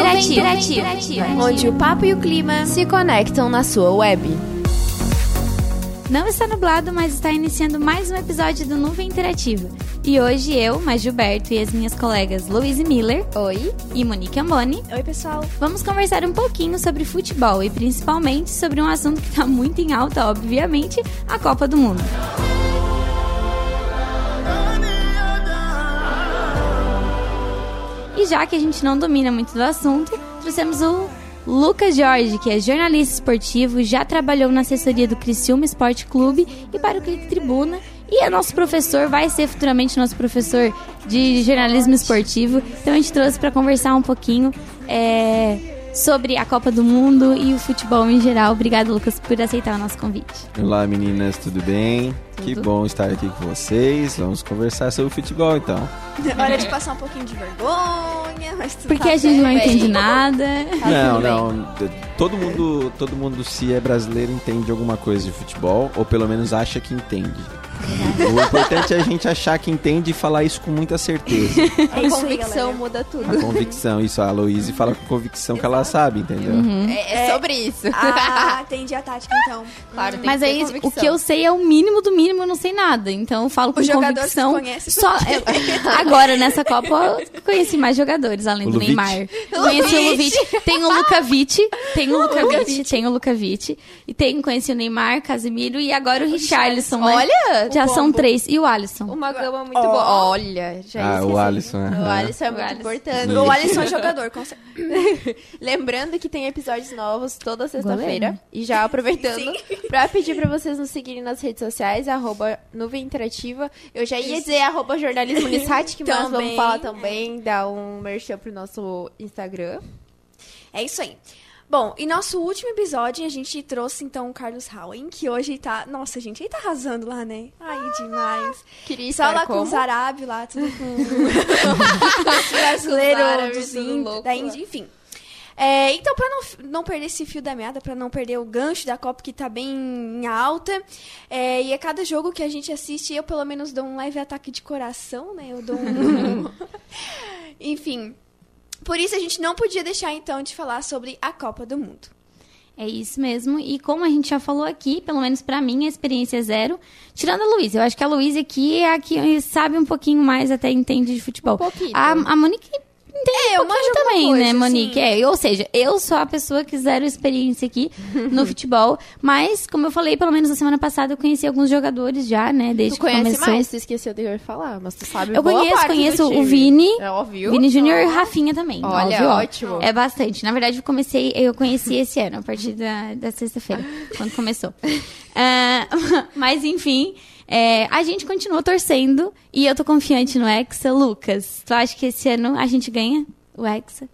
Interativa. Interativa. onde o papo e o clima se conectam na sua web. Não está nublado, mas está iniciando mais um episódio do Nuvem Interativa. E hoje eu, mais Gilberto e as minhas colegas Louise Miller Oi. e Monique Amboni Oi, pessoal. vamos conversar um pouquinho sobre futebol e principalmente sobre um assunto que está muito em alta, obviamente, a Copa do Mundo. Já que a gente não domina muito do assunto, trouxemos o Lucas Jorge, que é jornalista esportivo, já trabalhou na assessoria do Criciúma Esporte Clube e para o Clique Tribuna. E é nosso professor, vai ser futuramente nosso professor de jornalismo esportivo. Então a gente trouxe para conversar um pouquinho é, sobre a Copa do Mundo e o futebol em geral. Obrigado, Lucas, por aceitar o nosso convite. Olá meninas, tudo bem? Que Tudo. bom estar aqui com vocês. Vamos conversar sobre futebol então. Hora de passar um pouquinho de vergonha, mas tudo Porque tá a gente não bem. entende nada. não, tudo bem. não. Todo mundo, todo mundo se é brasileiro entende alguma coisa de futebol ou pelo menos acha que entende. O importante é a gente achar que entende e falar isso com muita certeza. É A isso convicção muda tudo. A convicção, isso a Aloysio fala com convicção que ela sabe, entendeu? É, é sobre isso. Ah, entendi a tática então. claro, tem Mas aí convicção. o que eu sei é o mínimo do mínimo, eu não sei nada. Então eu falo com jogadores convicção. conhece, Só eu- agora nessa Copa eu conheci mais jogadores além O do? Neymar. Conheci o Luvic, tem o Lukavic, tem o Lukavic, tem o Lukavic e tem conheci o Neymar, Casemiro e agora o Richarlison, né? Já o são três e o Alisson. uma gama muito Ó. boa. Olha, já Ah, esqueci. o Alisson. O aham. Alisson é O muito Alisson. importante. O Alisson é jogador, com certeza. Lembrando que tem episódios novos toda sexta-feira. E já aproveitando pra pedir pra vocês nos seguirem nas redes sociais, arroba Nuvem Interativa. Eu já ia dizer arroba jornalismo Nissatic, mas Também. vamos falar também, dar um merchan pro nosso Instagram. É isso aí. Bom, e nosso último episódio a gente trouxe então o Carlos Howen, que hoje tá. Nossa, gente, ele tá arrasando lá, né? Ai, demais. Queria Só lá com como? os árabes lá, tudo com árabes, dos índios, da. Índia, enfim. É, então, pra não, não perder esse fio da meada, pra não perder o gancho da Copa que tá bem em alta, é, e a cada jogo que a gente assiste, eu pelo menos dou um leve ataque de coração, né? Eu dou um. enfim. Por isso a gente não podia deixar então de falar sobre a Copa do Mundo. É isso mesmo. E como a gente já falou aqui, pelo menos pra mim, a experiência é zero. Tirando a Luísa. Eu acho que a Luísa aqui é a que sabe um pouquinho mais, até entende de futebol. Um pouquinho. A, a Monique entende É, eu um manjo alguma também, coisa, né, Monique? assim. É, ou seja, eu sou a pessoa que zero experiência aqui no futebol. Mas, como eu falei, pelo menos na semana passada, eu conheci alguns jogadores já, né? Desde Tu conhece que começou. mais, tu esqueceu de falar, mas tu sabe Eu conheço, conheço o. Vini, É óbvio. Vini Júnior e Rafinha também. Olha, óbvio, ótimo. É bastante. Na verdade, eu comecei, eu conheci esse ano, a partir da, da sexta-feira, quando começou. Ah, mas, enfim, é, a gente continuou torcendo e eu tô confiante no Hexa. Lucas, tu acha que esse ano a gente ganha o Hexa?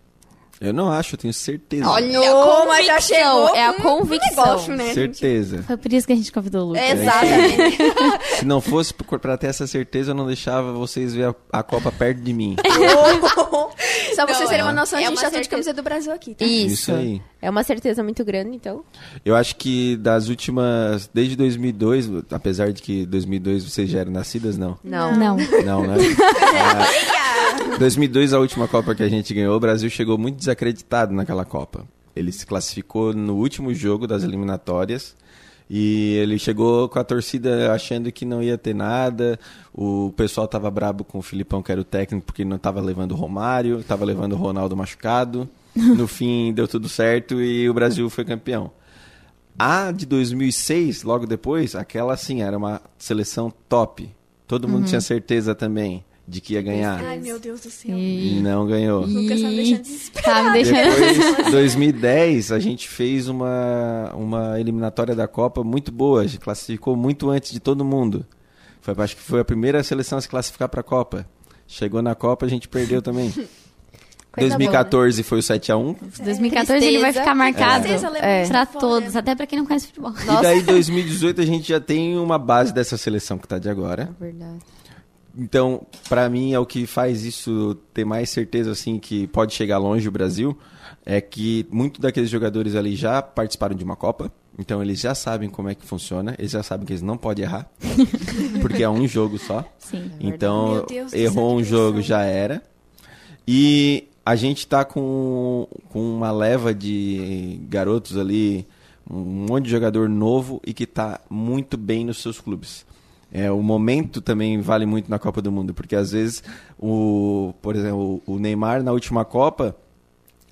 Eu não acho, eu tenho certeza. Olha, Como, mas já chegou é a convicção. negócio, né? Certeza. Foi por isso que a gente convidou o Lucas. Exatamente. Se não fosse por- pra ter essa certeza, eu não deixava vocês ver a, a Copa perto de mim. Só pra vocês terem é- uma noção, a é gente uma já tá de camisa do Brasil aqui, tá? Isso. Isso aí. É uma certeza muito grande, então. Eu acho que das últimas. Desde 2002, apesar de que 2002 vocês já eram nascidas, não. Não. Não. Não, né? Ah, 2002, a última Copa que a gente ganhou, o Brasil chegou muito desacreditado naquela Copa. Ele se classificou no último jogo das eliminatórias e ele chegou com a torcida achando que não ia ter nada. O pessoal tava brabo com o Filipão, que era o técnico, porque não tava levando o Romário, tava levando o Ronaldo machucado. No fim, deu tudo certo e o Brasil foi campeão. A de 2006, logo depois, aquela sim era uma seleção top. Todo mundo tinha certeza também de que ia ganhar. Ai, meu Deus do céu. E não ganhou. Lucas tá me deixando desesperado. Tá me deixando... Depois, 2010, a gente fez uma, uma eliminatória da Copa muito boa. A gente classificou muito antes de todo mundo. Foi, acho que foi a primeira seleção a se classificar para a Copa. Chegou na Copa, a gente perdeu também. Coisa 2014 foi o 7x1. 2014 ele vai Tristeza. ficar marcado Tristeza, É. fora. todos, até pra quem não conhece futebol. Nossa. E daí 2018 a gente já tem uma base dessa seleção que tá de agora. Verdade. Então, pra mim é o que faz isso ter mais certeza assim que pode chegar longe o Brasil, é que muito daqueles jogadores ali já participaram de uma Copa, então eles já sabem como é que funciona, eles já sabem que eles não podem errar, porque é um jogo só. Sim. Então, Deus do errou um jogo já era. E a gente tá com, com uma leva de garotos ali, um monte de jogador novo e que tá muito bem nos seus clubes. É, o momento também vale muito na Copa do Mundo, porque às vezes, o, por exemplo, o Neymar na última Copa,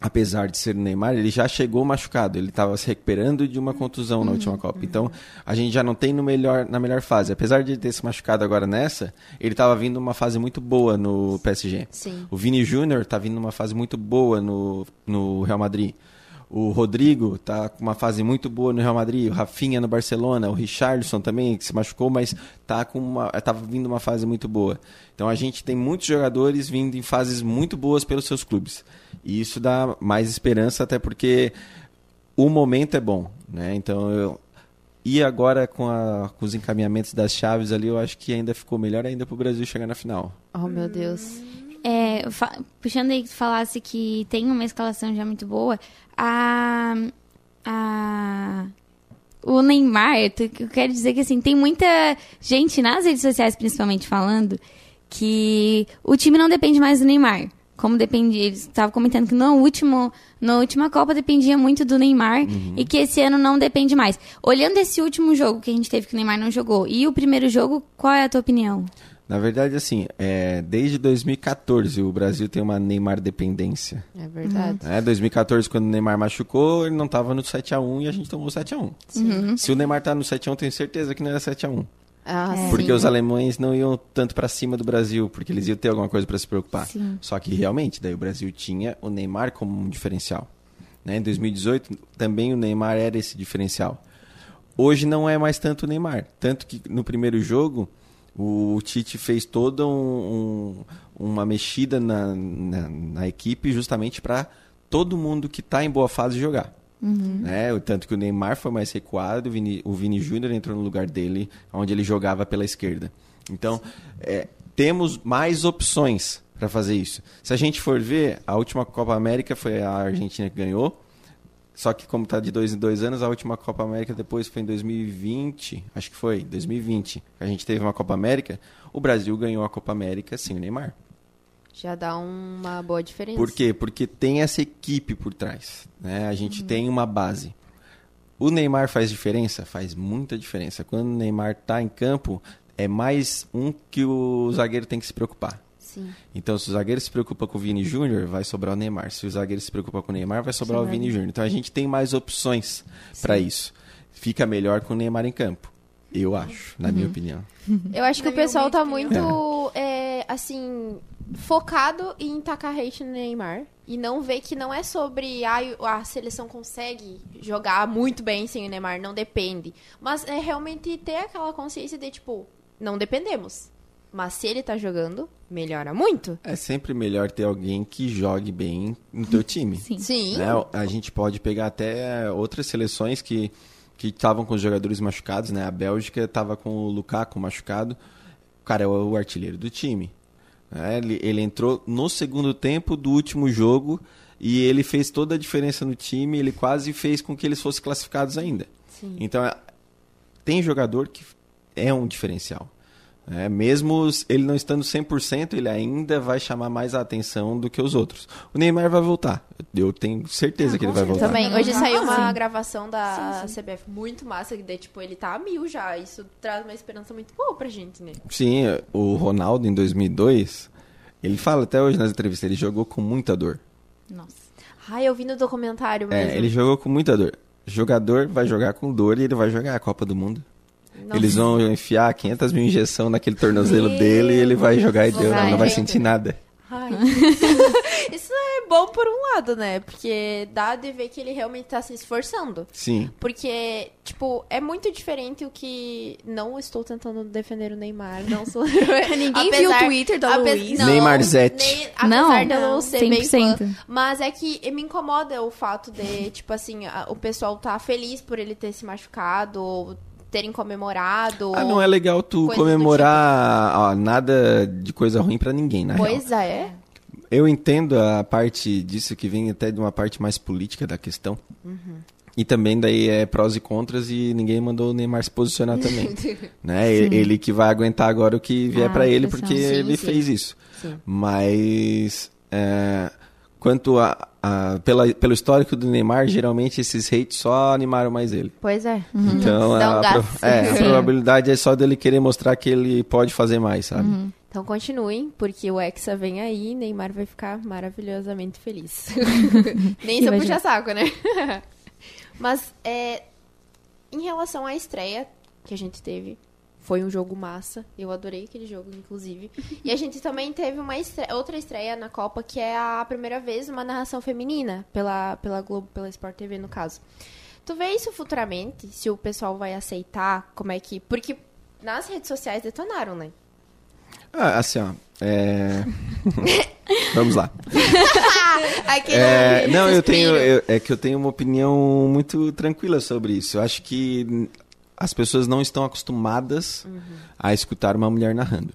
apesar de ser o Neymar, ele já chegou machucado. Ele estava se recuperando de uma contusão na última Copa. Então, a gente já não tem no melhor, na melhor fase. Apesar de ele ter se machucado agora nessa, ele estava vindo uma fase muito boa no PSG. Sim. O Vini Júnior está vindo uma fase muito boa no, no Real Madrid. O Rodrigo está com uma fase muito boa no Real Madrid, o Rafinha no Barcelona, o Richarlison também, que se machucou, mas está com uma, tá vindo uma fase muito boa. Então a gente tem muitos jogadores vindo em fases muito boas pelos seus clubes. E isso dá mais esperança, até porque o momento é bom. Né? Então eu, e agora com, a, com os encaminhamentos das chaves ali, eu acho que ainda ficou melhor ainda para o Brasil chegar na final. Oh, meu Deus. É, puxando aí que falasse que tem uma escalação já muito boa, a. a o Neymar, eu quero dizer que assim, tem muita gente nas redes sociais, principalmente, falando que o time não depende mais do Neymar. Como depende, eles estavam comentando que no último, na última Copa dependia muito do Neymar e que esse ano não depende mais. Olhando esse último jogo que a gente teve que o Neymar não jogou e o primeiro jogo, qual é a tua opinião? Na verdade, assim, é, desde 2014 o Brasil tem uma Neymar dependência. É verdade. É, 2014, quando o Neymar machucou, ele não estava no 7x1 e a gente tomou 7x1. Se o Neymar tá no 7x1, tenho certeza que não era 7x1. Ah, Porque sim. os alemães não iam tanto pra cima do Brasil, porque eles iam ter alguma coisa pra se preocupar. Sim. Só que realmente, daí o Brasil tinha o Neymar como um diferencial. Né? Em 2018, também o Neymar era esse diferencial. Hoje não é mais tanto o Neymar. Tanto que no primeiro jogo, o Tite fez toda um- um- uma mexida na, na, na equipe justamente para todo mundo que está em boa fase jogar. Né? O Tanto que o Neymar foi mais recuado, o Vini, o Vini Júnior entrou no lugar dele, onde ele jogava pela esquerda. Então, é, temos mais opções para fazer isso. Se a gente for ver, a última Copa América foi a Argentina que ganhou. Só que como está de dois em dois anos, a última Copa América depois foi em 2020, acho que foi, 2020. A gente teve uma Copa América, o Brasil ganhou a Copa América sem o Neymar. Já dá uma boa diferença. Por quê? Porque tem essa equipe por trás. Né? A gente tem uma base. O Neymar faz diferença? Faz muita diferença. Quando o Neymar está em campo, é mais um que o zagueiro tem que se preocupar. Sim. Então, se o zagueiro se preocupa com o Vini Júnior, vai sobrar o Neymar. Se o zagueiro se preocupa com o Neymar, vai sobrar o Vini Júnior. Então, a gente tem mais opções para isso. Fica melhor com o Neymar em campo. Eu acho, na minha opinião. Eu acho que Na o pessoal tá opinião. muito, é, assim, focado em tacar hate no Neymar. E não vê que não é sobre ai, a seleção consegue jogar muito bem sem o Neymar, não depende. Mas é realmente ter aquela consciência de, tipo, não dependemos. Mas se ele tá jogando, melhora muito. É sempre melhor ter alguém que jogue bem no teu time. Sim. Sim. né? A gente pode pegar até outras seleções que que estavam com os jogadores machucados, né? A Bélgica estava com o Lukaku machucado. O cara é o artilheiro do time. né? Ele, ele entrou no segundo tempo do último jogo e ele fez toda a diferença no time. Ele quase fez com que eles fossem classificados ainda. Sim. Então, é- tem jogador que é um diferencial. Né? mesmo ele não estando 100%, ele ainda vai chamar mais a atenção do que os outros. O Neymar vai voltar. Eu tenho certeza que ele vai voltar. Também, hoje Ah, saiu uma sim. gravação da CBF muito massa, que daí, tipo, ele tá a mil já. Isso traz uma esperança muito boa pra gente, né? Sim, o Ronaldo em 2002, ele fala até hoje nas entrevistas, ele jogou com muita dor. Nossa. Ai, eu vi no documentário mesmo. É, ele jogou com muita dor. Jogador vai jogar com dor e ele vai jogar a Copa do Mundo. Nossa. Eles vão enfiar 500 mil injeção naquele tornozelo dele e ele vai jogar e deu, não vai sentir nada. Ai. Isso é bom por um lado, né? Porque dá de ver que ele realmente tá se esforçando. Sim. Porque, tipo, é muito diferente o que. Não estou tentando defender o Neymar, não sou. Ninguém viu o Twitter da Luiz. não, Neymar Zete. apesar Não, de eu não ser bem 100%. fã. Mas é que me incomoda o fato de, tipo assim, a- o pessoal tá feliz por ele ter se machucado, ou terem comemorado. Ah, não é legal tu do comemorar ó, nada de coisa ruim pra ninguém, na real. Pois é. Eu entendo a parte disso que vem até de uma parte mais política da questão. E também daí é prós e contras e ninguém mandou o Neymar se posicionar também. né? Ele, ele que vai aguentar agora o que vier Ah, pra ele porque Sim, ele sim. fez isso. Sim. Mas é, quanto a, a- pela, pelo histórico do Neymar, geralmente esses hates só animaram mais ele. Pois é. Então, Dá um a, pro- é, a Sim. probabilidade é só dele querer mostrar que ele pode fazer mais, sabe? Então continuem, porque o Hexa vem aí e Neymar vai ficar maravilhosamente feliz. Nem se puxar saco, né? Mas, é, em relação à estreia que a gente teve, foi um jogo massa. Eu adorei aquele jogo, inclusive. E a gente também teve uma estre- outra estreia na Copa, que é a primeira vez uma narração feminina pela, pela Globo, pela Sport TV, no caso. Tu vê isso futuramente? Se o pessoal vai aceitar? Como é que... Porque nas redes sociais detonaram, né? Ah, assim, ó. é, Vamos lá. É, não, eu tenho. eu- é que eu tenho uma opinião muito tranquila sobre isso. Eu acho que as pessoas não estão acostumadas a escutar uma mulher narrando.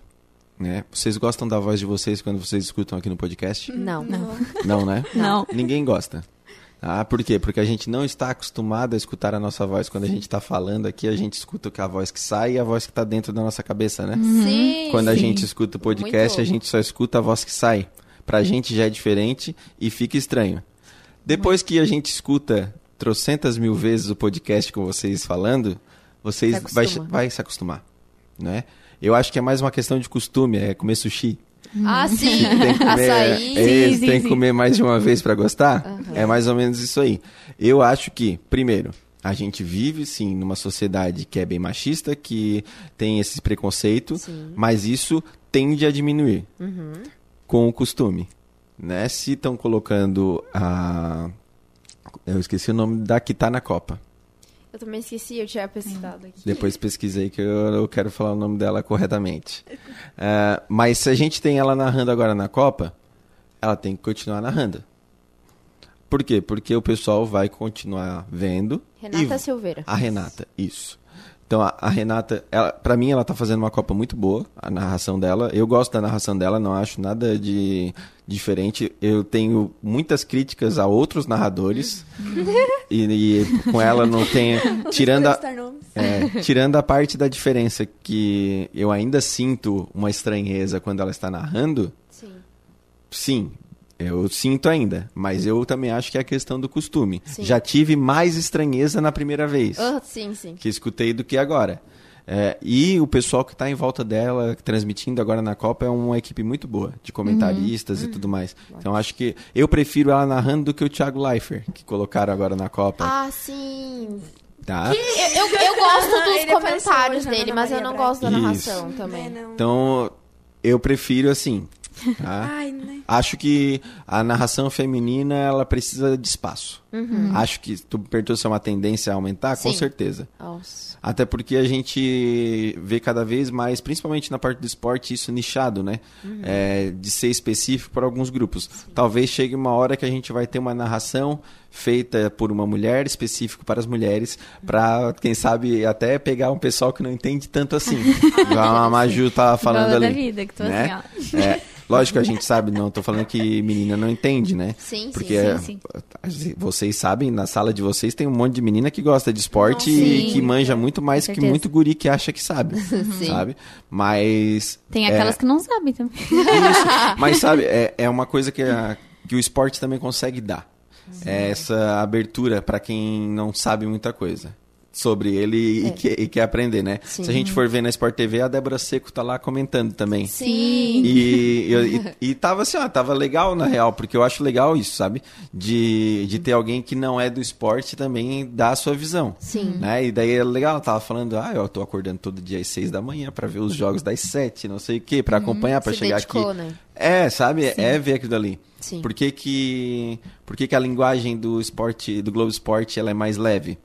Né? Vocês gostam da voz de vocês quando vocês escutam aqui no podcast? Não. Não, né? Não. Ninguém gosta. Ah, por quê? Porque a gente não está acostumado a escutar a nossa voz. Quando a gente está falando aqui, a gente escuta que a voz que sai e a voz que está dentro da nossa cabeça, né? Sim. Quando a Sim. gente escuta o podcast, Muito a gente só escuta a voz que sai. Pra gente já é diferente e fica estranho. Depois que a gente escuta trocentas mil vezes o podcast com vocês falando, vocês Se vai, vai se acostumar, né? Eu acho que é mais uma questão de costume, é comer sushi. Ah, sim. Tem que comer, Açaí. é, Sim, sim, tem que sim. comer mais de uma vez pra gostar. É mais ou menos isso aí. Eu acho que, primeiro, a gente vive sim numa sociedade que é bem machista, que tem esse preconceito, Sim. mas isso tende a diminuir Uhum. com o costume, né? Se estão colocando a eu esqueci o nome da que tá na Copa. Eu também esqueci, eu tinha pesquisado aqui. Depois pesquisei que eu, eu quero falar o nome dela corretamente. É, mas se a gente tem ela narrando agora na Copa, ela tem que continuar narrando. Por quê? Porque o pessoal vai continuar vendo. Renata e- Silveira. A Renata, isso. Então a, a Renata, ela, pra mim, ela tá fazendo uma Copa muito boa, a narração dela. Eu gosto da narração dela, não acho nada de diferente. Eu tenho muitas críticas a outros narradores. e, e com ela não tenho. Tirando a, é, tirando a parte da diferença que eu ainda sinto uma estranheza quando ela está narrando, Sim. sim, eu sinto ainda. Mas eu também acho que é a questão do costume. Sim. Já tive mais estranheza na primeira vez Ah, sim, sim. que escutei do que agora. É, e o pessoal que está em volta dela, transmitindo agora na Copa, é uma equipe muito boa, de comentaristas e tudo mais. Então acho que eu prefiro ela narrando do que o Thiago Leifert, que colocaram agora na Copa. Ah, sim. Tá? Eu, eu, eu gosto dos comentários dele, mas eu não Braga. gosto da Isso. narração É, também. não. Então eu prefiro assim. Tá? Ai, né? Acho que a narração feminina ela precisa de espaço. Acho que tu perguntou se é uma tendência a aumentar, com Uhum. Sim. certeza. Nossa. Até porque a gente vê cada vez mais, principalmente na parte do esporte, isso nichado, né? É, de ser específico para alguns grupos. Talvez chegue uma hora que a gente vai ter uma narração feita por uma mulher, específico para as mulheres, para, quem sabe, até pegar um pessoal que não entende tanto assim. Igual a Maju tá falando Igual a da ali. vida, que tô né? assim, É, lógico que a gente sabe, não tô falando que menina não entende, né? Sim, Porque sim, é, vocês sabem, na sala de vocês tem um monte de menina que gosta de esporte Nossa, e sim. que manja muito mais que muito guri que acha que sabe, sabe? Mas Tem é, aquelas que não sabem também. isso, mas sabe, é, é uma coisa que, a- que o esporte também consegue dar. É essa abertura para quem não sabe muita coisa sobre ele e, que- e quer aprender, né? Sim. Se a gente for ver na Sport TV, a Débora Seco tá lá comentando também. Sim. E, e, e tava assim, ó, tava legal na real, porque eu acho legal isso, sabe? De, de ter alguém que não é do esporte também dar a sua visão. Sim. Né? E daí é legal, ela tava falando, ah, eu tô acordando todo dia às seis da manhã pra ver os jogos das sete, não sei o quê, pra acompanhar, pra Se chegar dedicou, aqui. né? É, sabe? É ver aquilo ali. Sim. Por que que, por que que a linguagem do esporte, do Globo Esporte, ela é mais leve?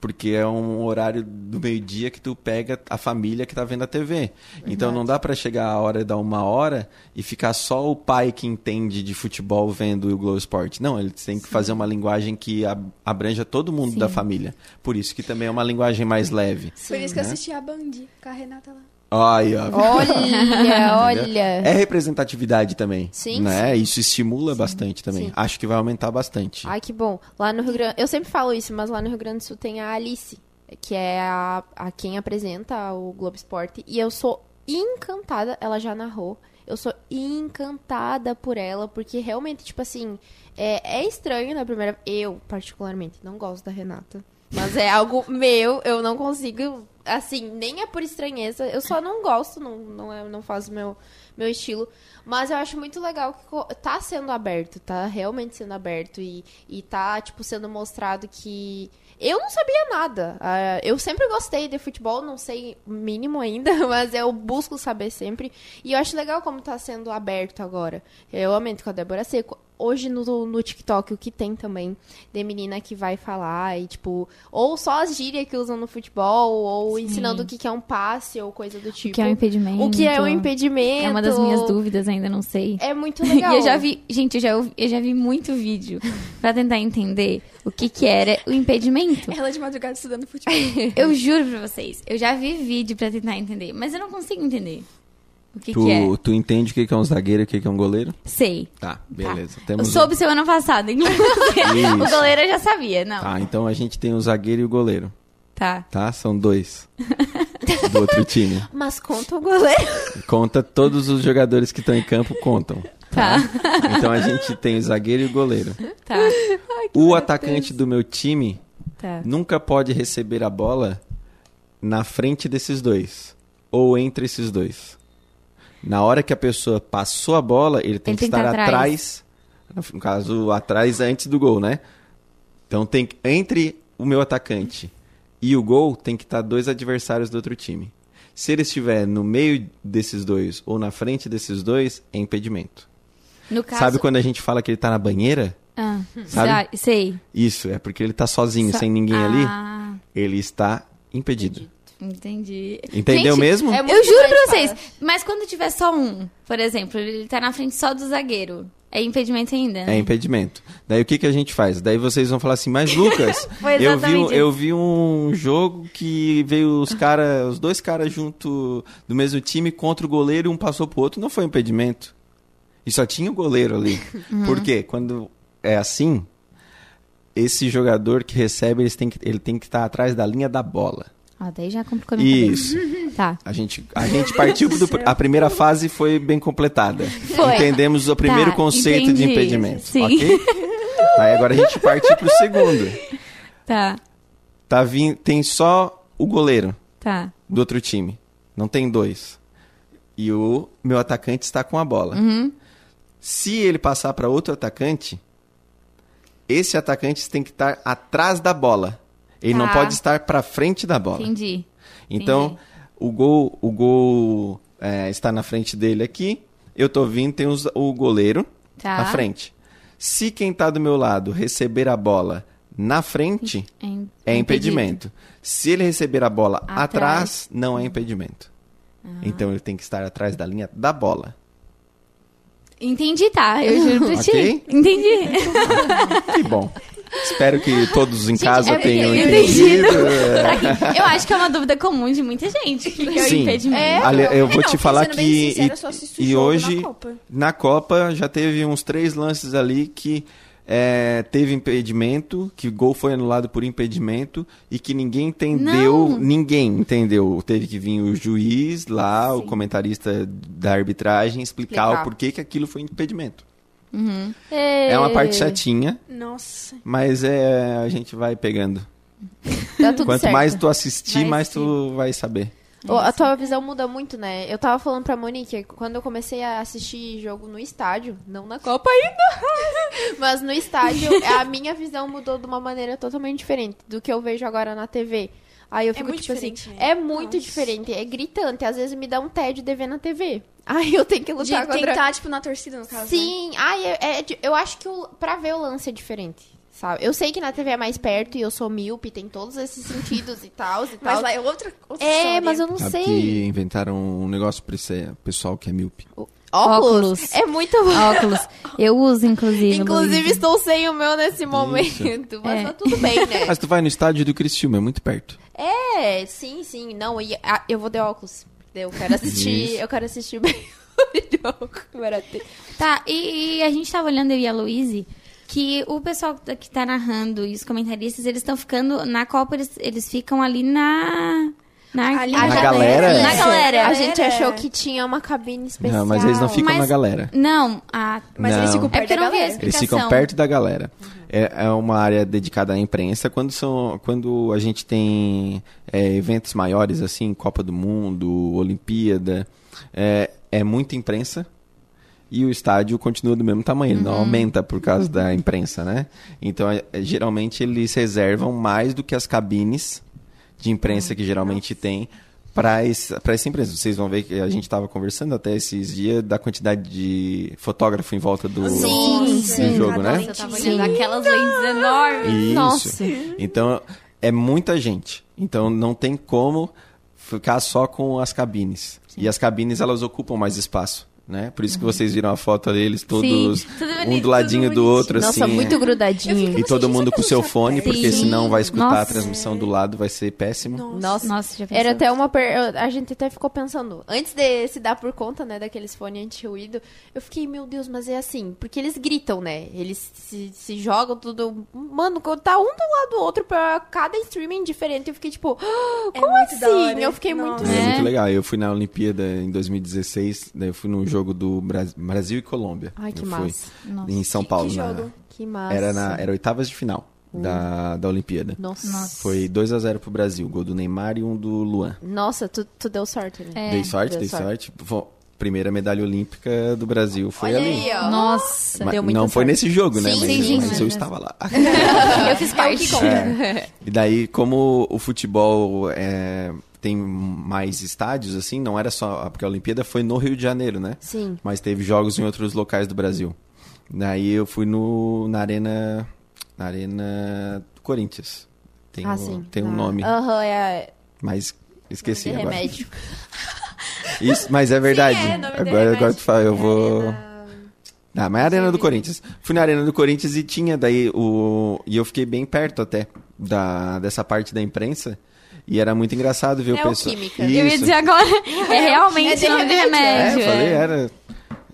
Porque é um horário do meio-dia que tu pega a família que tá vendo a TV. Então não dá pra chegar a hora da uma hora e ficar só o pai que entende de futebol vendo o Globo Esporte. Não, eles têm que fazer uma linguagem que ab- abranja todo mundo da família. Por isso que também é uma linguagem mais leve. Por isso que eu né? assisti a Band com a Renata lá. Ai, ó. Olha, olha. É representatividade também. Sim, né? Isso estimula bastante também. sim. Acho que vai aumentar bastante. Ai, que bom. Lá no Rio Grande... Eu sempre falo isso, mas lá no Rio Grande do Sul tem a Alice, que é a, a quem apresenta o Globo Esporte. E eu sou encantada. Ela já narrou Eu sou encantada por ela, porque realmente, tipo assim, é, é estranho na primeira. Eu, particularmente, não gosto da Renata. Mas é algo meu, eu não consigo. Assim, nem é por estranheza, eu só não gosto, não, não, é, não faz meu, meu estilo. Mas eu acho muito legal que tá sendo aberto, tá realmente sendo aberto e, e tá, tipo, sendo mostrado que. Eu não sabia nada. Ah, eu sempre gostei de futebol, não sei mínimo ainda, mas eu busco saber sempre. E eu acho legal como tá sendo aberto agora. Eu amento com a Débora Seco. Hoje no, no TikTok, o que tem também de menina que vai falar e, tipo, ou só as gírias que usam no futebol, ou ensinando o que, que é um passe ou coisa do tipo. O que é um impedimento. O que é um impedimento. É uma das minhas dúvidas, ainda não sei. É muito legal. E eu já vi, gente, eu já, eu já vi muito vídeo pra tentar entender o que que era o impedimento. Ela de madrugada estudando futebol. Eu juro pra vocês, eu já vi vídeo pra tentar entender, mas eu não consigo entender o que que é. Tu, tu entende o que é um zagueiro e o que é um goleiro? Sei. Tá, Tá. beleza. Eu Temos um- soube semana passada, inclusive. o Isso. goleiro eu já sabia, não. Tá, então a gente tem o zagueiro e o goleiro, Tá. tá? São dois do outro time. Mas conta o goleiro. Conta todos os jogadores que estão em campo, contam. Tá. Então a gente tem o zagueiro e o goleiro. Tá. O atacante do meu time Tá. nunca pode receber a bola na frente desses dois ou entre esses dois. Na hora que a pessoa passou a bola, ele tem Ele que estar estar atrás. No caso, atrás antes do gol, né? Então tem que- entre o meu atacante e o gol tem que estar dois adversários do outro time. Se ele estiver no meio desses dois ou na frente desses dois, é impedimento. No caso... Sabe quando a gente fala que ele tá na banheira? Ah, Sabe? sa- sei. Isso, é porque ele tá sozinho, Sa- sem ninguém ali. Ah, Ele está impedido. entendi. Entendeu Gente, mesmo? é Eu juro pra vocês, fácil. mas quando tiver só um, por exemplo, ele tá na frente só do zagueiro, é impedimento ainda, né? É impedimento. Daí o que, que a gente faz? Daí vocês vão falar assim, mas Lucas, eu vi, eu vi um jogo que veio os cara, os dois caras junto do mesmo time contra o goleiro e um passou pro outro, não foi impedimento. E só tinha o goleiro ali. Uhum. Por quê? Quando é assim, esse jogador que recebe, ele tem que, ele tem que estar atrás da linha da bola. Ah, daí já complicou minha Isso. Tá. A gente, a gente partiu do. A primeira fase foi bem completada. Foi. Entendemos o primeiro Tá, conceito de entendi. impedimento. Sim. Ok? Aí agora a gente parte pro segundo. Tá, Tá vin... Tem só o goleiro tá. do outro time. Não tem dois. E o meu atacante está com a bola. Uhum. Se ele passar para outro atacante, esse atacante tem que estar atrás da bola. Ele não Tá. pode estar para frente da bola. Entendi. Então, Entendi. o gol, o gol é, está na frente dele aqui. Eu tô vindo, tem os- o goleiro Tá. na frente. Se quem tá do meu lado receber a bola na frente, É, é impedimento. Se ele receber a bola Atrás. atrás, não é impedimento. Então ele tem que estar atrás da linha da bola. Entendi, tá. Eu juro pra ti. Ok? Entendi. Que bom. Espero que todos em casa é tenham entendido. Eu acho que é uma dúvida comum de muita gente. Que é o Sim. impedimento. É, eu vou É, não, te falar que sincera, e- e, hoje na Copa. na Copa já teve uns três lances ali que é, teve impedimento, que o gol foi anulado por impedimento e que ninguém entendeu, Não. ninguém entendeu. Teve que vir o juiz lá, o Sim. comentarista da arbitragem explicar, Explicar. o porquê que aquilo foi impedimento. Uhum. É uma parte chatinha, Nossa. mas é a gente vai pegando. Tudo Quanto certo. mais tu assistir, Vai mais sim. tu vai saber. Ô, A tua visão muda muito, né? Eu tava falando pra Monique, quando eu comecei a assistir jogo no estádio, não na Copa ainda, mas no estádio, a minha visão mudou de uma maneira totalmente diferente do que eu vejo agora na TV. Aí eu fico muito tipo assim, né? é muito Nossa. diferente, é gritante, às vezes me dá um tédio de ver na TV. Aí eu tenho que De lutar quem contra... tá, tipo, na torcida, no caso. né? Sim, ai, é, é de- eu acho que o, pra ver o lance é diferente, sabe? Eu sei que na TV é mais perto e eu sou míope, tem todos esses sentidos e tal e Mas tal. lá é outra, outra É, história. mas eu não Sabe sei. que inventaram um negócio pra esse pessoal que é míope. Óculos. Óculos. É muito bom. Óculos. Eu uso, inclusive. Inclusive, estou sem o meu nesse momento. Mas É. tá tudo bem, né? Mas tu vai no estádio do Cristiúma, é muito perto. É, sim, sim. Não, e, ah, eu vou de óculos. Eu quero assistir. Isso. Eu quero assistir bem o jogo. Tá, e, e a gente tava olhando, eu e a Luíse, que o pessoal que tá narrando e os comentaristas, eles estão ficando. Na Copa, eles, eles ficam ali na. Na, Ali na Na galera. galera? Na galera. A gente achou que tinha uma cabine especial. Não, mas eles não ficam Mas- na galera. Não, a... Mas eles Não. ficam É perto eu da galera. Eles ficam perto da galera. É, é uma área dedicada à imprensa. Quando, são, quando a gente tem é, eventos maiores, assim, Copa do Mundo, Olimpíada, é, é muita imprensa. E o estádio continua do mesmo tamanho, ele não Uhum. aumenta por causa da imprensa, né? Então, é, é, geralmente, eles reservam mais do que as cabines de imprensa que geralmente tem para essa imprensa. Vocês vão ver que a gente estava conversando até esses dias da quantidade de fotógrafo em volta do, Sim, do sim. jogo, Cada né? lente Sim. aquelas lentes enormes. Isso. Nossa. Então, é muita gente. Então, não tem como ficar só com as cabines. E as cabines, elas ocupam mais espaço. Né? Por isso que vocês viram a foto deles todos, tudo um do ladinho do outro, Nossa, assim. muito é. grudadinho. E todo mundo com é seu fone, porque Sim. senão vai escutar a Nossa. transmissão do lado, vai ser péssimo. Nossa. Nossa? Era até uma. Per... A gente até ficou pensando. Antes de se dar por conta, né, daqueles fones anti-ruído, eu fiquei, meu Deus, mas é assim. Porque eles gritam, né? Eles se, se jogam tudo. Mano, tá um do lado do outro pra cada streaming diferente. Eu fiquei tipo, "Ah, É como muito da assim? Eu fiquei muito. Nossa. É É. muito legal. Eu fui na Olimpíada em 2016, daí eu fui num jogo do Bras- Brasil e Colômbia. Ai, que eu fui massa. Nossa. em São Que- Paulo. que na- jogo? Que massa. Era, na, era oitavas de final da, da Olimpíada. Nossa. Nossa. Foi 2 a 0 pro Brasil, gol do Neymar e um do Luan. Nossa, tu, tu deu sorte, né? É. dei sorte, deu dei sorte. sorte. Primeira medalha olímpica do Brasil foi Olha ali. aí, ó. Nossa. Mas Deu muita não foi sorte. nesse jogo, né? Sim, mas sim, mas- eu estava lá. Eu fiz parte. É. E daí, como o futebol é, tem mais estádios, assim, não era só. Porque a Olimpíada foi no Rio de Janeiro, né? Sim. Mas teve jogos em outros locais do Brasil. Daí eu fui no, na Arena. Na Arena do Corinthians. Tem, ah, um, sim. tem um Na- nome, Aham, é. mas esqueci nome de agora. remédio. Isso, mas é verdade. é, nome agora, agora tu fala, eu vou. Arena- Ah, mas é a Arena do Corinthians. Fui na Arena do Corinthians e tinha daí o. E eu fiquei bem perto até da, dessa parte da imprensa. E era muito engraçado ver o pessoal. Neoquímica. Eu ia dizer agora. É realmente É de nome de remédio. É, eu falei, é. era.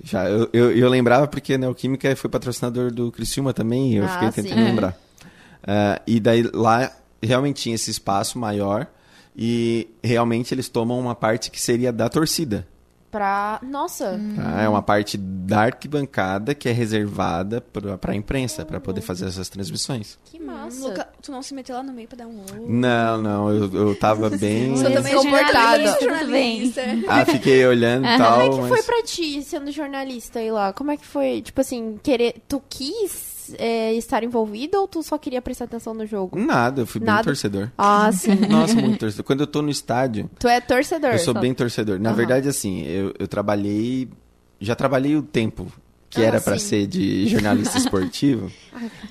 Já, eu, eu, eu lembrava porque a Neoquímica foi patrocinador do Criciúma também, e eu Ah, fiquei tentando sim. lembrar. Ah, e daí lá realmente tinha esse espaço maior e realmente eles tomam uma parte que seria da torcida. Pra. Nossa. tá? É uma parte da arquibancada que é reservada para a imprensa, para poder fazer essas transmissões. Que massa. Hum, Luca, tu não se meteu lá no meio pra dar um oi. Não, não, eu, eu tava bem. Sou também jornalista, jornalista. Ah, fiquei olhando e tal. Como é que mas... foi pra ti, sendo jornalista aí lá? Como é que foi, tipo assim, querer... Tu quis é, estar envolvido ou tu só queria prestar atenção no jogo? Nada, eu fui bem Nada? torcedor. Ah, sim. Nossa, muito torcedor. Quando eu tô no estádio, tu é torcedor. eu sou só. bem torcedor. Na Aham. verdade, assim, eu, eu trabalhei. Já trabalhei o tempo que Ah, era sim. ser de jornalista esportivo.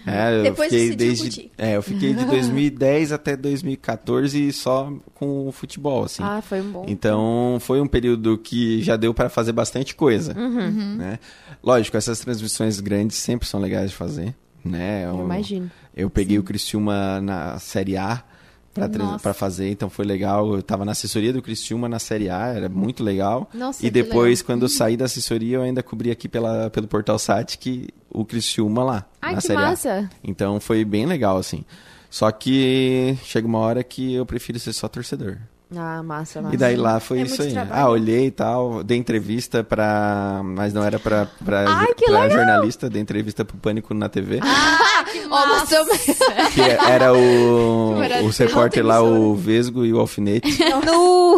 É, eu Depois fiquei desde. É, eu fiquei de 2010 até 2014 só com o futebol, assim. Ah, foi um bom. Então, foi um período que já deu para fazer bastante coisa, Uhum. né? Lógico, essas transmissões grandes sempre são legais de fazer, né? Eu Eu, imagino. eu peguei o Criciúma na Série A. para fazer, então foi legal. Eu tava na assessoria do Criciúma na Série A, era muito legal. Nossa, e depois, legal. quando eu saí da assessoria, eu ainda cobri aqui pela, pelo Portal Sat que o Criciúma lá, Ai, na que Série massa. A. Então foi bem legal, assim. Só que chega uma hora que eu prefiro ser só torcedor. Ah, massa, massa. E daí lá foi É isso aí. trabalho. Ah, olhei e tal, dei entrevista pra. Mas não era pra, pra, Ai, que pra legal! jornalista, dei entrevista pro Pânico na TV. Ó, mas também- Que era o, maravilhoso. os repórter lá, o Vesgo e o Alfinete. No...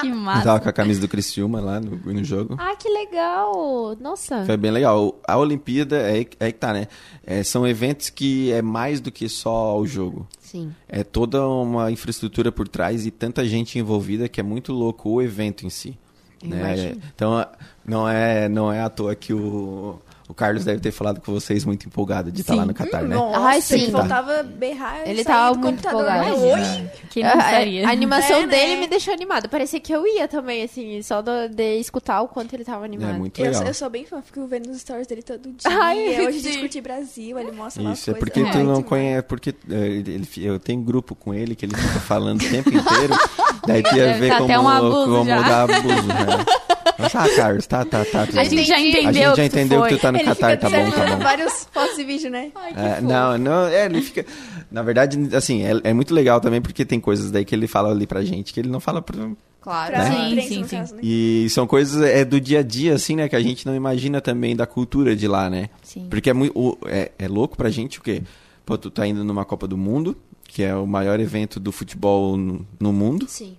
Que Eu massa. tava com a camisa do Criciúma lá no, no jogo. Ah, que legal. Nossa. Foi bem legal. A Olimpíada é, aí- é que tá, né? É, são eventos que é mais do que só o jogo. Sim. É toda uma infraestrutura por trás e tanta gente envolvida que é muito louco o evento em si. Né? Então, não é, não é à toa que o, o Carlos deve ter falado com vocês muito empolgado de estar lá no Catar, né? Nossa, Ai, sim. ele faltava berrar. Ele tava do muito computador. empolgado. Oi? Que não A- estaria. A, animação É, né? dele me deixou animada. Parecia que eu ia também, assim, só do- de escutar o quanto ele tava animado. É muito Eu, legal. eu sou bem fã, fico vendo os stories dele todo dia. Ai, Hoje sim. discute Brasil, ele mostra Isso, é porque tu Ai, não conhece, porque eh, ele, ele- eu tenho grupo com ele que ele fica falando o tempo inteiro Daí tu ia ver tá como, até um abuso como já. dá abuso, né? Ah, Carlos, tá, tá, tá. A bem. gente já entendeu A gente já que tu entendeu que foi. tu tá no Ele Catar, fica tá bom, tá bom. vários fotos e vídeos, né? É, não, não, é, ele fica. Na verdade, assim, é, é muito legal também porque tem coisas daí que ele fala ali pra gente que ele não fala pro. Claro. Pra Né? Sim, no sim, caso, né? E são coisas é, do dia a dia, assim, né, que a gente não imagina também da cultura de lá, né? Sim. Porque é, muito, é, é louco pra gente o quê? Pô, tu tá indo numa Copa do Mundo, que é o maior evento do futebol no, no mundo, Sim.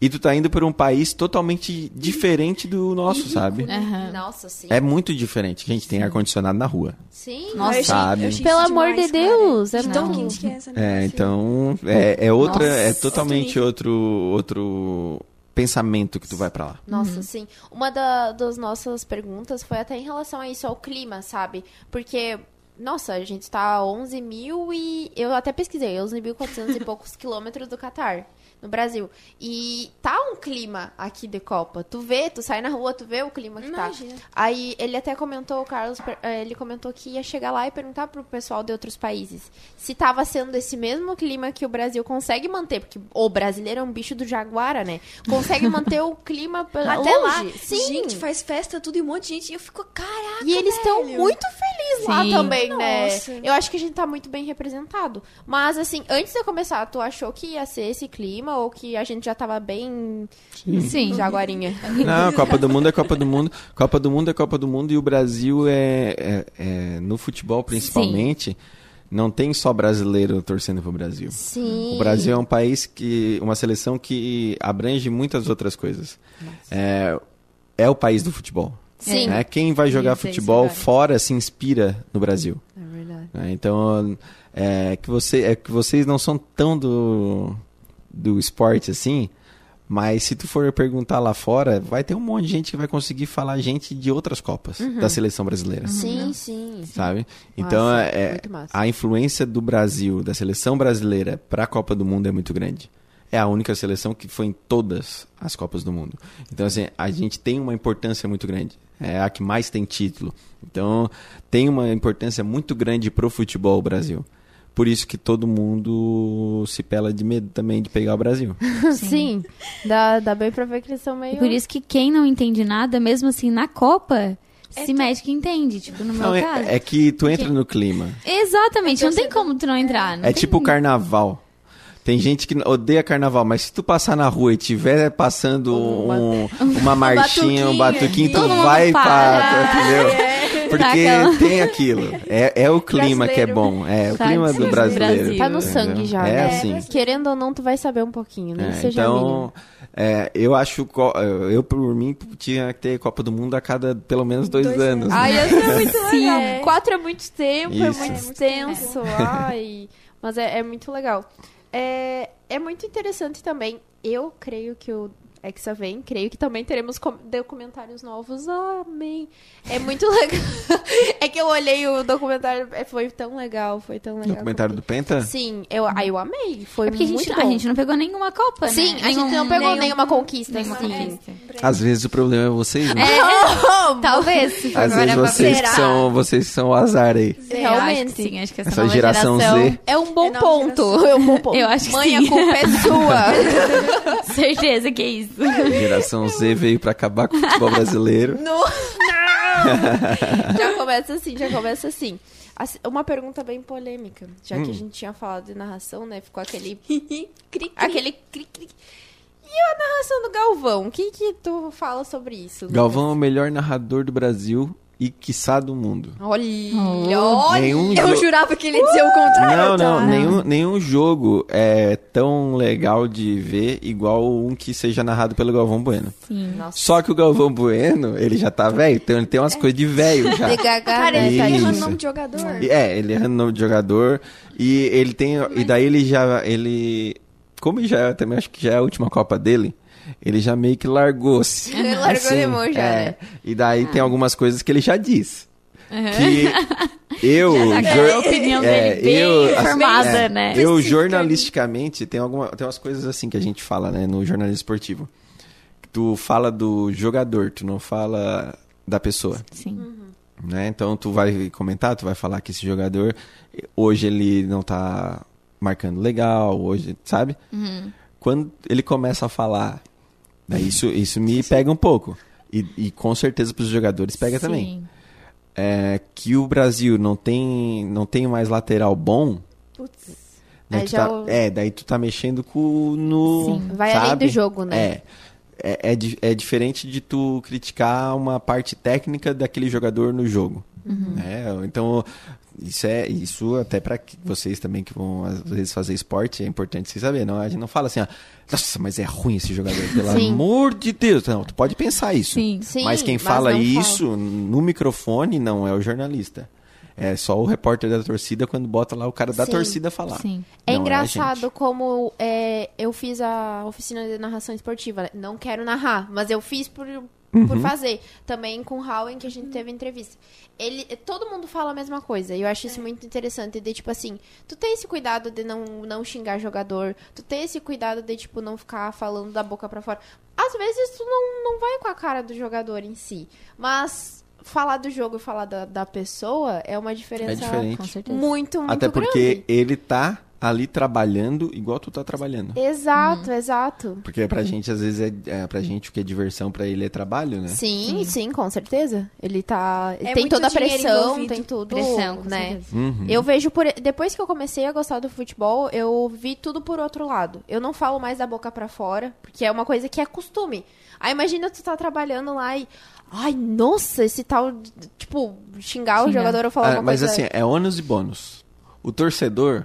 E tu tá indo por um país totalmente diferente do nosso, sabe? Aham. Nossa, sim. É muito diferente. A gente tem ar-condicionado na rua. Sim. Nossa, Eu achei- sabe? eu achei Pelo amor demais, de cara. Deus, é De tão muito- quente que é essa É, então é, é outra, é Nossa. totalmente outro, outro pensamento que tu vai pra lá. Nossa, sim. Uma da- das nossas perguntas foi até em relação a isso, ao clima, sabe? Porque, nossa, a gente tá a 11 mil e... Eu até pesquisei, 11.400 e poucos quilômetros do Catar, no Brasil. E tá um clima aqui de Copa. Tu vê, tu sai na rua, tu vê o clima que Imagina. tá. Aí ele até comentou, o Carlos, eh, ele comentou que ia chegar lá e perguntar pro pessoal de outros países se tava sendo esse mesmo clima que o Brasil consegue manter, porque o brasileiro é um bicho do jaguara, né? Consegue manter o clima pela Até lá, longe. Sim. gente, faz festa, tudo e um monte de gente. E eu fico, caraca, E eles estão muito felizes lá também, né? Nossa. Eu acho que a gente tá muito bem representado. Mas, assim, antes de começar, tu achou que ia ser esse clima ou que a gente já tava bem Sim. jaguarinha? Não, Copa do Mundo é Copa do Mundo. Copa do Mundo é Copa do Mundo e o Brasil é, é- é- no futebol principalmente, não tem só brasileiro torcendo pro Brasil. Sim. O Brasil é um país que, uma seleção que abrange muitas outras coisas. É, é o país do futebol. Sim. né? Quem vai jogar Isso, é futebol agora. fora se inspira no Brasil. É verdade. né? Então, é que, você, é que vocês não são tão do, do esporte assim, mas se tu for perguntar lá fora, vai ter um monte de gente que vai conseguir falar gente de outras Copas Uhum. da seleção brasileira. Sim, sim. Sabe? Então, Massa, é, massa. a influência do Brasil, da seleção brasileira para a Copa do Mundo é muito grande. É a única seleção que foi em todas as Copas do Mundo. Então, assim, a gente tem uma importância muito grande. É a que mais tem título. Então, tem uma importância muito grande pro futebol Brasil. Por isso que todo mundo se pela de medo também de pegar o Brasil. Sim. Dá, dá bem pra ver que eles são meio... E por isso que quem não entende nada, mesmo assim, na Copa, É se mete que entende. Tipo, no meu Não, caso. é, é que tu entra no clima. Exatamente, É não tem como tu não entrar. não É tem- tipo o carnaval. Tem gente que odeia carnaval, mas se tu passar na rua e tiver passando um- uma marchinha, um batuquinho, tu Todo mundo vai pra. para. Entendeu? Porque aquela- tem aquilo. É, é o clima que é Brasileiro. bom. É o clima do brasileiro. Brasil. Tá no sangue já, É né? assim. Querendo ou não, tu vai saber um pouquinho, né? É, então, é, eu acho, eu por mim tinha que ter Copa do Mundo a cada pelo menos dois, Dois anos. anos. né? Ai, ia ser muito Sim. legal. Quatro é muito tempo, é Isso. muito É muito extenso. Ai, mas é, é muito legal. É, é muito interessante também. Eu creio que o Hexa vem, creio que também teremos documentários novos. Amém. É muito legal. é que eu olhei o documentário, é, foi tão legal, foi tão legal. Documentário do Penta? Sim, eu, aí eu amei. Foi É porque a muito gente, bom. a gente não pegou nenhuma Copa, né? Sim, a gente Nenhum- não pegou nenhum- nenhuma conquista, nenhuma sim. conquista. Às vezes o problema é vocês, né? É, talvez. Se Às agora vezes pra vocês que são, vocês que são o azar aí. Realmente. acho que sim, acho que essa, Essa nova geração geração, Z. É um bom É ponto. É um bom ponto. Eu acho que Mãe, sim. a culpa é sua. Certeza que é isso. Geração Z veio pra acabar com o futebol brasileiro. Não! já começa assim, já começa assim. Uma pergunta bem polêmica, já que a Hum. gente tinha falado de narração, né? Ficou aquele. Cri-cri. aquele cri-cri. E a narração do Galvão? O que, que tu fala sobre isso? Lucas? Galvão é o melhor narrador do Brasil e quiçá do mundo. Olha, olha. Nenhum Eu jo- jurava que ele ia dizer o contrário. Não, não, tá? nenhum, nenhum jogo é tão legal de ver igual um que seja narrado pelo Galvão Bueno. Sim. Nossa, Só que o Galvão Bueno, ele já tá velho, então ele tem umas coisas de velho já. de Cara, ele tá errando o nome de jogador. E- É, ele errando o nome de jogador e ele tem e daí ele já ele como já é- também acho que já é a última Copa dele, ele já meio que largou-se. Ele largou de mão já, é. né? E daí tem algumas coisas que ele já diz. Que eu tá jor- a opinião é, dele bem eu, assim, formada, é, né? Eu jornalisticamente tem alguma tem umas coisas assim que a gente fala, né, no jornalismo esportivo. Tu fala do jogador, tu não fala da pessoa Sim. né? Então tu vai comentar, tu vai falar que esse jogador hoje ele não tá marcando legal, hoje, sabe? Uhum. quando ele começa a falar, né, isso, isso me pega um pouco. E, e com certeza para os jogadores pega também. Sim. É, que o Brasil não tem, não tem mais lateral bom. Putz. né, Aí tu já tá- o- É, daí tu tá mexendo com no. Sim. Vai além sabe? do jogo, né? É. É, é, é diferente de tu criticar uma parte técnica daquele jogador no jogo. Uhum. né? Então, isso é isso até para vocês também que vão às vezes fazer esporte, é importante vocês saberem. Não, a gente não fala assim, ó, nossa, mas é ruim esse jogador, pelo Sim. amor de Deus. Não, tu pode pensar isso. Sim. Sim, mas quem mas fala isso no microfone não é o jornalista. É só o repórter da torcida quando bota lá o cara da Sim. torcida falar. Sim. É Não engraçado gente. como é, eu fiz a oficina de narração esportiva. Não quero narrar, mas eu fiz por, por Uhum. fazer. Também com o Howen, que a gente teve entrevista. Ele, todo mundo fala a mesma coisa. E eu acho isso muito interessante. De, tipo assim, tu tem esse cuidado de não, não xingar jogador. Tu tem esse cuidado de, tipo, não ficar falando da boca pra fora. Às vezes tu não, não vai com a cara do jogador em si. Mas falar do jogo e falar da, da pessoa é uma diferença É diferente. Com certeza. muito, muito Até porque grande. ele tá ali trabalhando igual tu tá trabalhando. Exato, exato. Porque pra gente, às vezes, é, é pra gente o que é diversão, pra ele é trabalho, né? Sim, sim, com certeza. Ele tá. É tem muito toda a pressão, envolvido. tem tudo. Pressão, com né? certeza. Uhum. Eu vejo por. Depois que eu comecei a gostar do futebol, eu vi tudo por outro lado. Eu não falo mais da boca pra fora, porque é uma coisa que é costume. Aí imagina tu tá trabalhando lá e. Ai, nossa, esse tal. Tipo, xingar o jogador ou falar Ah, uma mas coisa. assim, é ônus e bônus. O torcedor,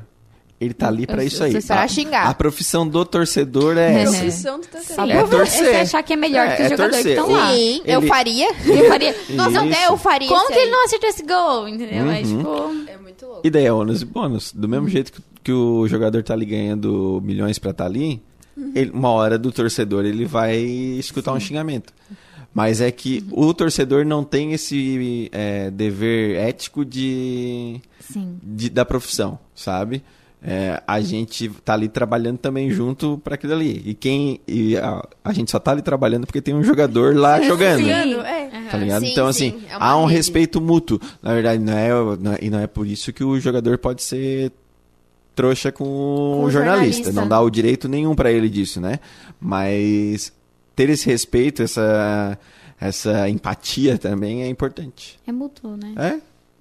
ele tá ali pra Eu- isso aí. você A- xingar. A profissão do torcedor é É. essa. Profissão do. Sim. É torcer. É achar que é melhor É, que os é jogadores que torcer. estão lá. Sim, eu Ele- faria. Eu faria. Nossa, até eu faria. Como que ele não acertou esse gol? Entendeu? É Uhum. tipo. É muito louco. E daí é ônus e bônus. Do mesmo jeito que, que o jogador tá ali ganhando milhões pra estar ali, ele- uma hora do torcedor ele vai escutar um xingamento. Mas é que o torcedor não tem esse é, dever ético de, Sim. de- da profissão, sabe? É, a gente tá ali trabalhando também junto para aquilo ali. E quem e a, a gente só tá ali trabalhando porque tem um jogador lá jogando. Sim. É. Tá ligado? Sim, então, sim, assim, é há um rede. respeito mútuo. Na verdade, não é, não é- e não é por isso que o jogador pode ser trouxa com, o o jornalista. jornalista. Não dá o direito nenhum pra ele disso, né? Mas ter esse respeito, essa, essa empatia também é importante. É mútuo, né?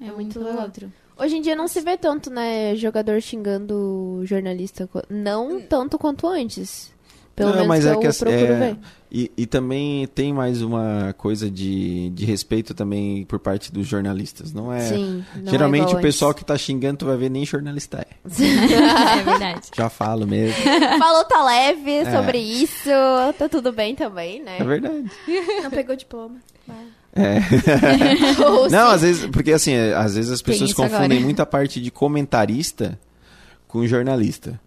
É? É, muito legal. outro. Hoje em dia não se vê tanto, né, jogador xingando jornalista. Não tanto quanto antes. Pelo Não, menos mas que é eu que assim, procuro é- ver. E, e também tem mais uma coisa de, de respeito também por parte dos jornalistas. Não é. Sim. não é Geralmente igual o pessoal antes. que tá xingando, tu vai ver nem jornalista é. é verdade. Já falo mesmo. Falou, tá leve sobre isso. Tá tudo bem também, né? É verdade. Não pegou diploma. É. Não, às vezes, porque assim, às vezes as pessoas confundem agora. muito a parte de comentarista com jornalista.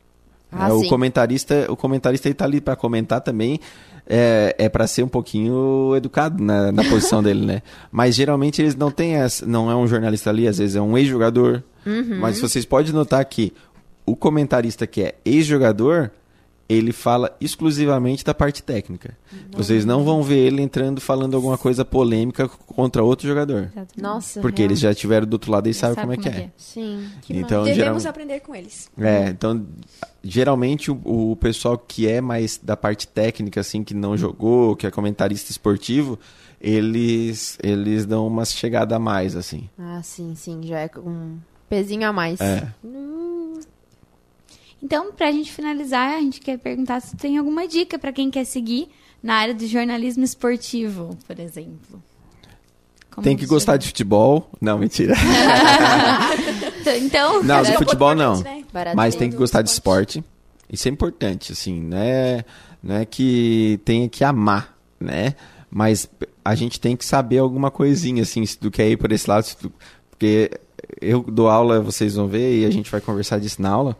Ah, É, o comentarista, o comentarista ele tá ali para comentar também, é, é para ser um pouquinho educado na, na posição dele, né? Mas geralmente eles não têm essa, não é um jornalista ali, às vezes é um ex-jogador. Uhum. Mas vocês podem notar que o comentarista que é ex-jogador, ele fala exclusivamente da parte técnica. Vocês não vão ver ele entrando falando alguma coisa polêmica contra outro jogador. Nossa. Porque real. eles já estiveram do outro lado e sabem como é que é. Sim. Que Então, Devemos geralmente, aprender com eles. é, então, geralmente o, o pessoal que é mais da parte técnica, assim, que não jogou, que é comentarista esportivo, eles, eles dão uma chegada a mais, assim. Ah, sim, sim. Já é um pezinho a mais. É. Então, pra gente finalizar, a gente quer perguntar se tem alguma dica pra quem quer seguir na área do jornalismo esportivo, por exemplo. Como Tem que gostar de futebol. Não, mentira. Então, Não, de É futebol não. né? Mas tem que gostar de esporte. esporte. Isso é importante, assim, né? Não é que tenha que amar, né? Mas a gente tem que saber alguma coisinha, assim, se tu quer ir por esse lado. se tu- Porque eu dou aula, vocês vão ver, e a gente vai conversar disso na aula.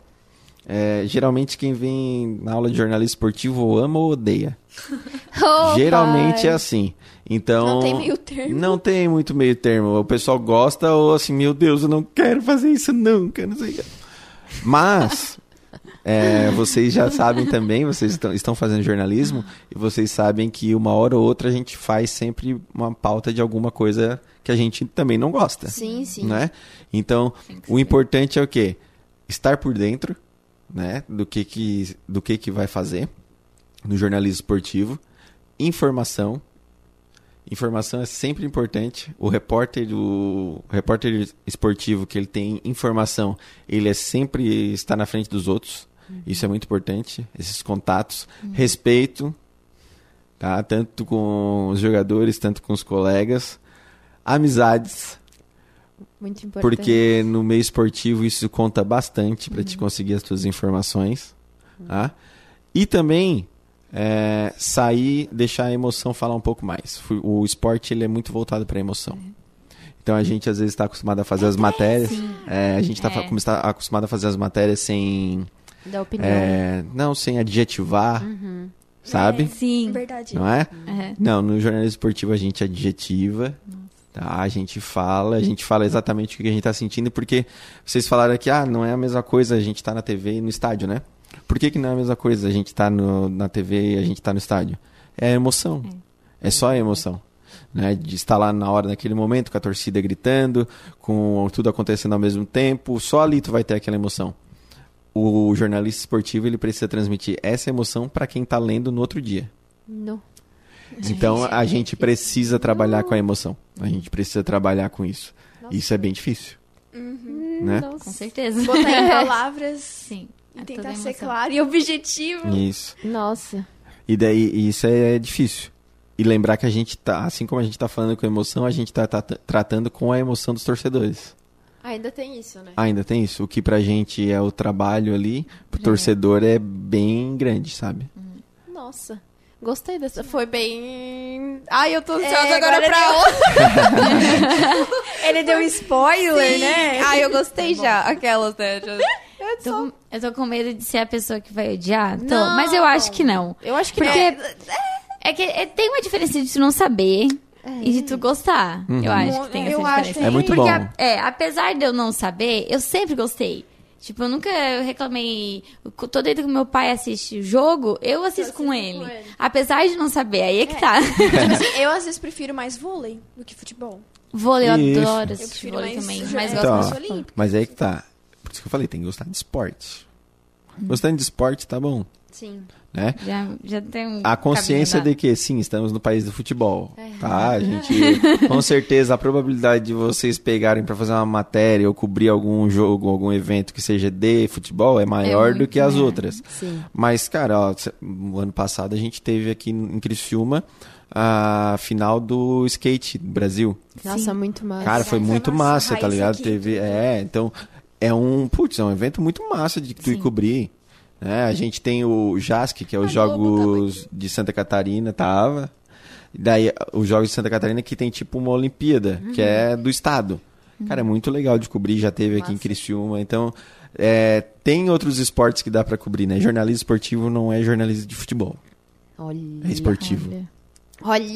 É, geralmente quem vem na aula de jornalismo esportivo ou ama ou odeia. Oh, geralmente pai. é assim. Então. Não tem meio termo. Não tem muito meio termo. O pessoal gosta ou assim, meu Deus, eu não quero fazer isso nunca, não sei. Mas, é, vocês já sabem também, vocês estão, estão fazendo jornalismo, e vocês sabem que uma hora ou outra a gente faz sempre uma pauta de alguma coisa que a gente também não gosta. Sim, sim. Né? Então, o importante é o quê? Estar por dentro, né? Do que que, do que, que vai fazer. no jornalismo esportivo. Informação. Informação é sempre importante. O repórter, o, o repórter esportivo que ele tem informação, ele é sempre está na frente dos outros. Isso é muito importante. Esses contatos, respeito, tá? Tanto com os jogadores, tanto com os colegas, amizades, Muito importante. porque no meio esportivo isso conta bastante para te conseguir as tuas informações, tá? E também é, sair, deixar a emoção falar um pouco mais. O esporte ele é muito voltado para a emoção. Então a gente às vezes está acostumado a fazer as matérias, é, a gente está É. acostumado a fazer as matérias sem, Da opinião. é, não, sem adjetivar, sabe? Sim. Verdade. Não é? É. Não, no jornalismo esportivo a gente adjetiva, tá? A gente fala, a gente fala exatamente o que a gente tá sentindo, porque vocês falaram aqui, ah, não é a mesma coisa a gente tá na TV e no estádio, né? Por que, que não é a mesma coisa a gente tá no, na TV e a gente tá no estádio? É a emoção. É só a emoção. Né, de estar lá na hora, naquele momento, com a torcida gritando, com tudo acontecendo ao mesmo tempo, só ali tu vai ter aquela emoção. O jornalista esportivo ele precisa transmitir essa emoção para quem tá lendo no outro dia. Não. Então a gente precisa trabalhar com a emoção. A gente precisa trabalhar com isso. Isso é bem difícil. Né? Com certeza. Botar em palavras Sim. e É tentar ser claro e objetivo. Isso. Nossa. E daí isso é difícil. E lembrar que a gente tá, assim como a gente tá falando com emoção, a gente tá, tá tratando com a emoção dos torcedores. Ainda tem isso, né? Ainda tem isso. O que pra gente é o trabalho ali, pro torcedor é bem grande, sabe? Nossa. Gostei dessa. Foi bem. Ai, eu tô ansiosa É, agora, agora pra outra. Ele deu um spoiler, Sim. né? Ai, eu gostei já. Aquelas, né? Já- Eu Tô com- eu tô com medo de ser a pessoa que vai odiar. Tô, Não. mas eu acho que não. Eu acho que Porque não. é que é- tem uma diferença de tu não saber e de tu gostar. Eu acho que tem essa Eu acho diferença. É muito Porque, bom. a- é, apesar de eu não saber, eu sempre gostei. Tipo, eu nunca reclamei. Todo dia que meu pai assiste o jogo, eu assisto com ele. com ele. Apesar de não saber, aí é que tá. Tipo assim, eu às vezes prefiro mais vôlei do que futebol. vôlei, eu Isso. adoro Eu assistir prefiro vôlei mais também. Mas é, gosto Então, mais olímpico. Mas é aí que tá. Por isso que eu falei, tem que gostar de esporte. Gostando de esporte, tá bom, Sim. né? Já, já tem um A consciência de que sim, estamos no país do futebol. É. Tá? A gente, com certeza, a probabilidade de vocês pegarem pra fazer uma matéria ou cobrir algum jogo, algum evento que seja de futebol é maior do muito, que as né? outras. Sim. Mas, cara, ó, o ano passado a gente teve aqui em Criciúma a final do skate do Brasil. Nossa, muito massa. Cara, foi foi muito massa. massa, tá ligado? aqui. Teve, é, então é um, putz, é um evento muito massa de tu ir Sim. cobrir. Né? A gente tem o JASC, que é os A Jogos de Santa Catarina, tava. Daí os Jogos de Santa Catarina que tem tipo uma Olimpíada, que é do estado. Cara, é muito legal de cobrir, já teve aqui em. Criciúma, então é, tem outros esportes que dá pra cobrir, né? Jornalismo esportivo não é jornalismo de futebol. Olha. É esportivo. Olha. Olha!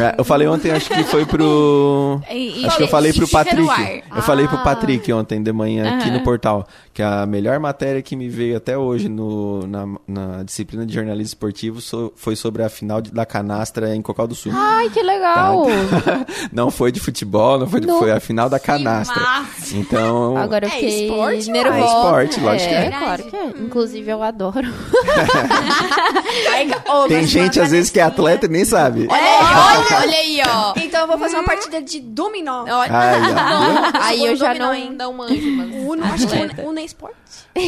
É, Eu falei ontem, acho que foi pro. E- e- Acho que eu falei pro Patrick. Eu falei pro Ah. Patrick ontem de manhã aqui no portal. Que a melhor matéria que me veio até hoje no, na, na disciplina de jornalismo esportivo so- foi sobre a final de- da canastra em Cocal do Sul. Ai, que legal. Não foi de futebol, não foi de, Não. foi a final da canastra. massa. Então. Agora eu É fiquei esporte, nervosa. É esporte, lógico que é. é. claro que é. Inclusive, eu adoro. Tem gente às vezes que é. Atleta e nem sabe. Olha aí, olha, olha aí, ó. Então eu vou fazer uma partida de dominó. Olha. Ai, ó, Aí eu já Dominó, não, hein? não manjo, mas... Uno, acho que. Uno, é esporte.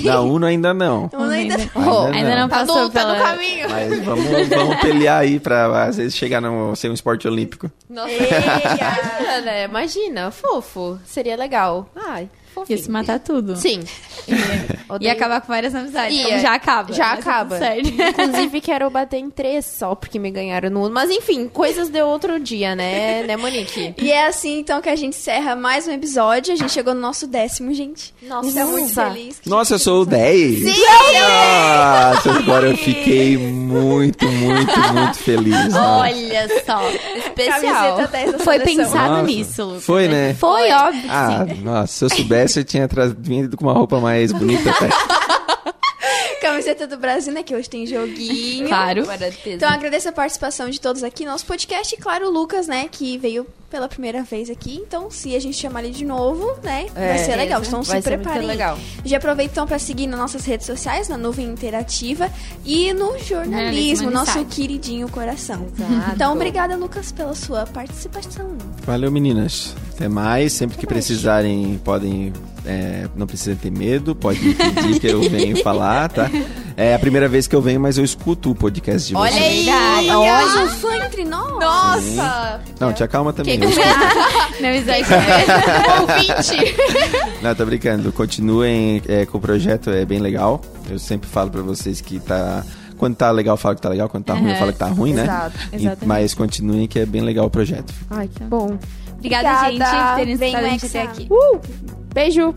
Na Uno ainda não. Uno ainda... Oh, Ainda Ainda não Tá passou no, tá pela... no caminho. Mas vamos, vamos pelear aí pra às vezes chegar no ser um esporte olímpico. Nossa, Eia. né? Imagina, fofo. Seria legal. Ai, Ia fofinho. se matar tudo. Sim. Ia Odeio. acabar com várias amizades. Ia. como já acaba. Já tá acaba. certo. Inclusive, quero bater em três só porque me ganharam no Uno. Mas enfim, coisas de outro dia, né, né, Monique? E é assim, então, que a gente encerra mais um episódio. A gente chegou no nosso décimo, gente. Nossa. Estou muito feliz. Nossa, eu sou o 10. Sim! Nossa, agora eu fiquei muito, muito, muito feliz. nossa. Olha só, especial. Camiseta 10 da Foi pensado Nossa. nisso, Lucas. Foi, né? Foi, óbvio Ah, sim. nossa, se eu soubesse, eu tinha vindo com uma roupa mais bonita. até. Camiseta do Brasil, né? Que hoje tem joguinho. Claro. Então agradeço a participação de todos aqui no nosso podcast. E claro, o Lucas, né? Que veio pela primeira vez aqui. Então, se a gente chamar ele de novo, né? vai ser legal. Então se Vai ser preparem. legal. Já aproveito então para seguir nas nossas redes sociais, na Nuvem Interativa e no jornalismo, Jornalismo nosso queridinho coração. Exato. Então, obrigada, Lucas, pela sua participação. Valeu, meninas. Até mais. Sempre que precisarem, podem. É, não precisa ter medo, pode me pedir que eu venho falar, tá? É a primeira vez que eu venho, mas eu escuto o podcast de Olha vocês. aí! Mais Olha! um fã entre nós. Nossa! Não, te acalma também. Escuto. Não exagera. Ouvinte! Não, tô brincando. Continuem é, com o projeto, é bem legal. Eu sempre falo pra vocês que tá. Quando tá legal, fala que tá legal. Quando tá ruim, eu falo que tá ruim, né? Exato, E- exatamente. mas continuem que é bem legal o projeto. Ai, que bom. Obrigada, Obrigada. gente, por terem escutado a gente até aqui. Uh! Beijo!